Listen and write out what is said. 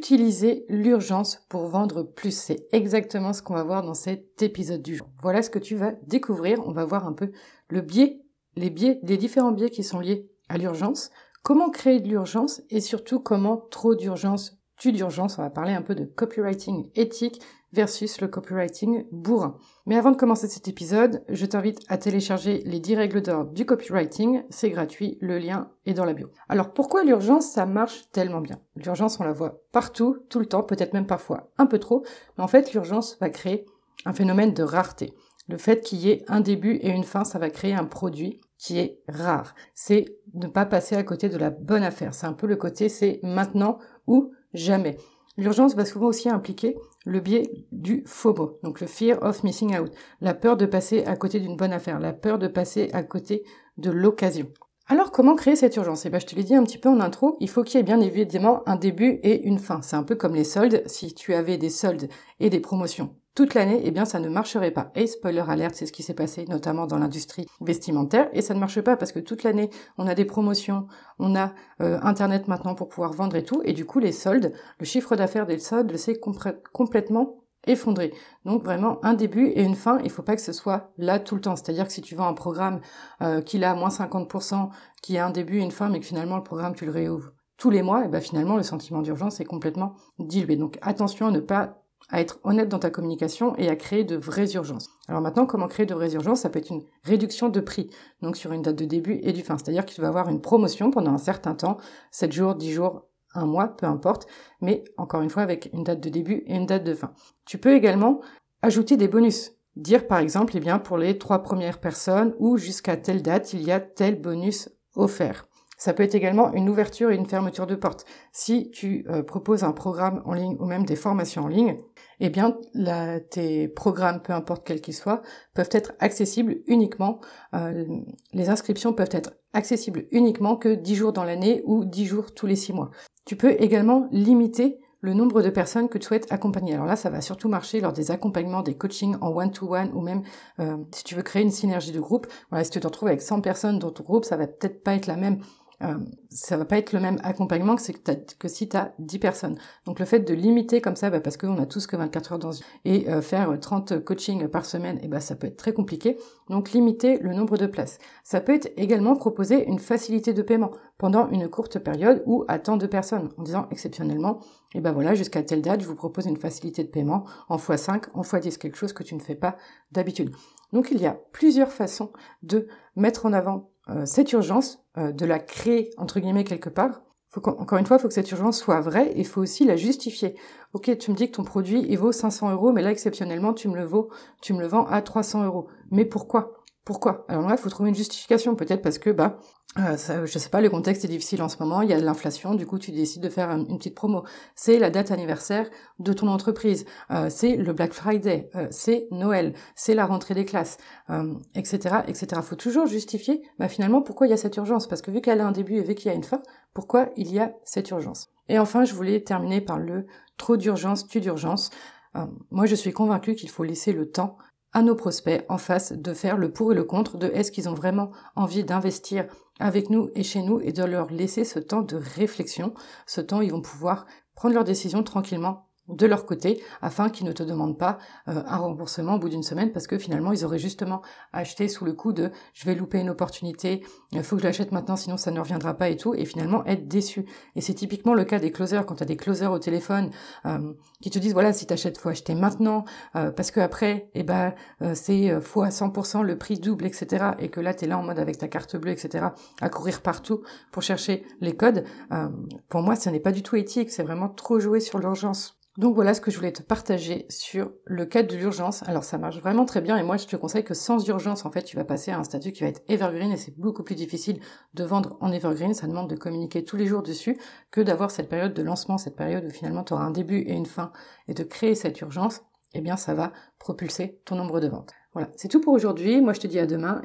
utiliser l'urgence pour vendre plus. C'est exactement ce qu'on va voir dans cet épisode du jour. Voilà ce que tu vas découvrir. On va voir un peu le biais, les biais, les différents biais qui sont liés à l'urgence, comment créer de l'urgence et surtout comment trop d'urgence d'urgence. On va parler un peu de copywriting éthique versus le copywriting bourrin. Mais avant de commencer cet épisode, je t'invite à télécharger les 10 règles d'or du copywriting. C'est gratuit, le lien est dans la bio. Alors pourquoi l'urgence, ça marche tellement bien? L'urgence, on la voit partout, tout le temps, peut-être même parfois un peu trop, mais en fait l'urgence va créer un phénomène de rareté. Le fait qu'il y ait un début et une fin, ça va créer un produit qui est rare. C'est ne pas passer à côté de la bonne affaire. C'est un peu le côté c'est maintenant ou jamais. L'urgence va souvent aussi impliquer le biais du FOMO, donc le fear of missing out, la peur de passer à côté d'une bonne affaire, la peur de passer à côté de l'occasion. Alors comment créer cette urgence? Eh ben, je te l'ai dit un petit peu en intro, il faut qu'il y ait bien évidemment un début et une fin. C'est un peu comme les soldes, si tu avais des soldes et des promotions toute l'année, eh bien ça ne marcherait pas. Et spoiler alert, c'est ce qui s'est passé notamment dans l'industrie vestimentaire. Et ça ne marche pas parce que toute l'année, on a des promotions, on a euh, Internet maintenant pour pouvoir vendre et tout. Et du coup, les soldes, le chiffre d'affaires des soldes s'est complètement effondré. Donc vraiment un début et une fin, il faut pas que ce soit là tout le temps. C'est-à-dire que si tu vends un programme euh, qui a moins 50%, qui a un début et une fin, mais que finalement le programme tu le réouvres tous les mois, et ben finalement le sentiment d'urgence est complètement dilué. Donc attention à ne pas à être honnête dans ta communication et à créer de vraies urgences. Alors maintenant, comment créer de vraies urgences? Ça peut être une réduction de prix, donc sur une date de début et du fin. C'est-à-dire que tu vas avoir une promotion pendant un certain temps, 7 jours, 10 jours, un mois, peu importe, mais encore une fois avec une date de début et une date de fin. Tu peux également ajouter des bonus. Dire par exemple, eh bien, pour les trois premières personnes ou jusqu'à telle date, il y a tel bonus offert. Ça peut être également une ouverture et une fermeture de porte. Si tu euh, proposes un programme en ligne ou même des formations en ligne, eh bien, tes programmes, peu importe quels qu'ils soient, peuvent être accessibles uniquement, euh, les inscriptions peuvent être accessibles uniquement que 10 jours dans l'année ou 10 jours tous les 6 mois. Tu peux également limiter le nombre de personnes que tu souhaites accompagner. Alors là, ça va surtout marcher lors des accompagnements, des coachings en one-to-one ou même euh, si tu veux créer une synergie de groupe. Voilà, si tu te retrouves avec 100 personnes dans ton groupe, ça va peut-être pas être la même euh, ça va pas être le même accompagnement que, que si tu as 10 personnes. Donc le fait de limiter comme ça, bah, parce qu'on a tous que 24 heures dans une... et euh, faire 30 coachings par semaine, et bah, ça peut être très compliqué. Donc limiter le nombre de places. Ça peut être également proposer une facilité de paiement pendant une courte période ou à tant de personnes, en disant exceptionnellement, et ben voilà, jusqu'à telle date, je vous propose une facilité de paiement en x5, en x10, quelque chose que tu ne fais pas d'habitude. Donc il y a plusieurs façons de mettre en avant euh, cette urgence, euh, de la créer entre guillemets quelque part. Encore une fois, il faut que cette urgence soit vraie et il faut aussi la justifier. Ok, tu me dis que ton produit vaut 500 euros, mais là exceptionnellement tu me le vaux, tu me le vends à 300 euros. Mais pourquoi? Pourquoi Alors là, il faut trouver une justification, peut-être parce que, bah, euh, ça, je sais pas, le contexte est difficile en ce moment, il y a de l'inflation, du coup tu décides de faire une, petite promo. C'est la date anniversaire de ton entreprise, euh, c'est le Black Friday, euh, c'est Noël, c'est la rentrée des classes, etc., etc. Faut toujours justifier, bah, finalement, pourquoi il y a cette urgence, parce que vu qu'elle a un début et vu qu'il y a une fin, pourquoi il y a cette urgence? Et enfin, je voulais terminer par le trop d'urgence, tu d'urgence. moi, je suis convaincue qu'il faut laisser le temps à nos prospects en face de faire le pour et le contre de est-ce qu'ils ont vraiment envie d'investir avec nous et chez nous et de leur laisser ce temps de réflexion, ce temps où ils vont pouvoir prendre leurs décisions tranquillement de leur côté afin qu'ils ne te demandent pas euh, un remboursement au bout d'une semaine parce que finalement ils auraient justement acheté sous le coup de je vais louper une opportunité, il faut que je l'achète maintenant sinon ça ne reviendra pas et tout et finalement être déçu. Et c'est typiquement le cas des closers quand tu as des closers au téléphone euh, qui te disent voilà si t'achètes faut acheter maintenant euh, parce que après eh ben c'est fois 100% le prix double etc et que là tu es là en mode avec ta carte bleue etc à courir partout pour chercher les codes. pour moi ce n'est pas du tout éthique, c'est vraiment trop jouer sur l'urgence. Donc voilà ce que je voulais te partager sur le cadre de l'urgence. Alors ça marche vraiment très bien et moi je te conseille que sans urgence en fait tu vas passer à un statut qui va être evergreen et c'est beaucoup plus difficile de vendre en evergreen. Ça demande de communiquer tous les jours dessus que d'avoir cette période de lancement, cette période où finalement tu auras un début et une fin et de créer cette urgence. Eh bien ça va propulser ton nombre de ventes. Voilà, c'est tout pour aujourd'hui. Moi je te dis à demain